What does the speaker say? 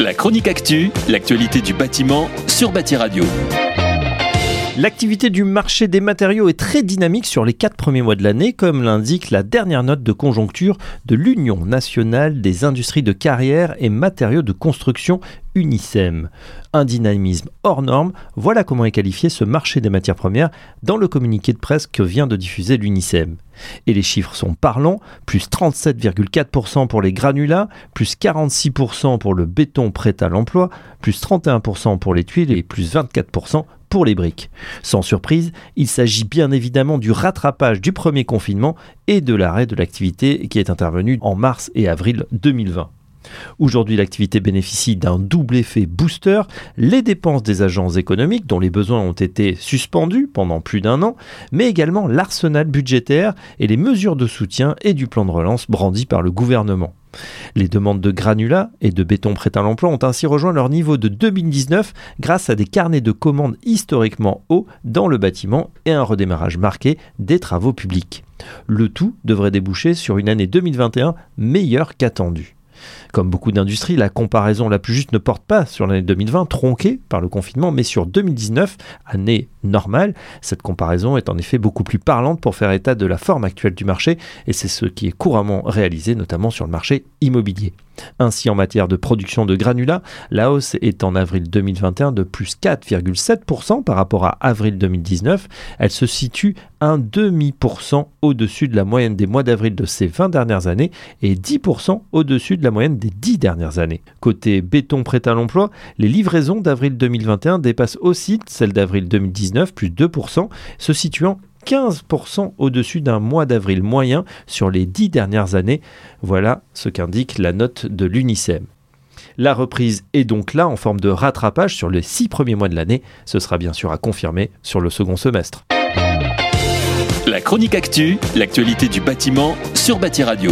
La chronique actu, l'actualité du bâtiment sur Bâti Radio. L'activité du marché des matériaux est très dynamique sur les quatre premiers mois de l'année, comme l'indique la dernière note de conjoncture de l'Union nationale des industries de carrière et matériaux de construction Unicem. Un dynamisme hors norme, voilà comment est qualifié ce marché des matières premières dans le communiqué de presse que vient de diffuser l'Unicem. Et les chiffres sont parlants, plus 37,4% pour les granulats, plus 46% pour le béton prêt à l'emploi, plus 31% pour les tuiles et plus 24% pour les briques. Sans surprise, il s'agit bien évidemment du rattrapage du premier confinement et de l'arrêt de l'activité qui est intervenu en mars et avril 2020. Aujourd'hui, l'activité bénéficie d'un double effet booster, les dépenses des agences économiques dont les besoins ont été suspendus pendant plus d'un an, mais également l'arsenal budgétaire et les mesures de soutien et du plan de relance brandis par le gouvernement. Les demandes de granulats et de béton prêt à l'emploi ont ainsi rejoint leur niveau de 2019 grâce à des carnets de commandes historiquement hauts dans le bâtiment et un redémarrage marqué des travaux publics. Le tout devrait déboucher sur une année 2021 meilleure qu'attendue. Comme beaucoup d'industries, la comparaison la plus juste ne porte pas sur l'année 2020, tronquée par le confinement, mais sur 2019, année normale. Cette comparaison est en effet beaucoup plus parlante pour faire état de la forme actuelle du marché, et c'est ce qui est couramment réalisé, notamment sur le marché immobilier. Ainsi, en matière de production de granulats, la hausse est en avril 2021 de plus 4,7% par rapport à avril 2019. Elle se situe un demi-pourcent au-dessus de la moyenne des mois d'avril de ces 20 dernières années et 10% au-dessus de la moyenne des 10 dernières années. Côté béton prêt à l'emploi, les livraisons d'avril 2021 dépassent aussi celles d'avril 2019, plus 2%, se situant 15% au-dessus d'un mois d'avril moyen sur les 10 dernières années. Voilà ce qu'indique la note de l'UNICEM. La reprise est donc là en forme de rattrapage sur les 6 premiers mois de l'année. Ce sera bien sûr à confirmer sur le second semestre. La chronique actu, l'actualité du bâtiment sur Bâti Radio.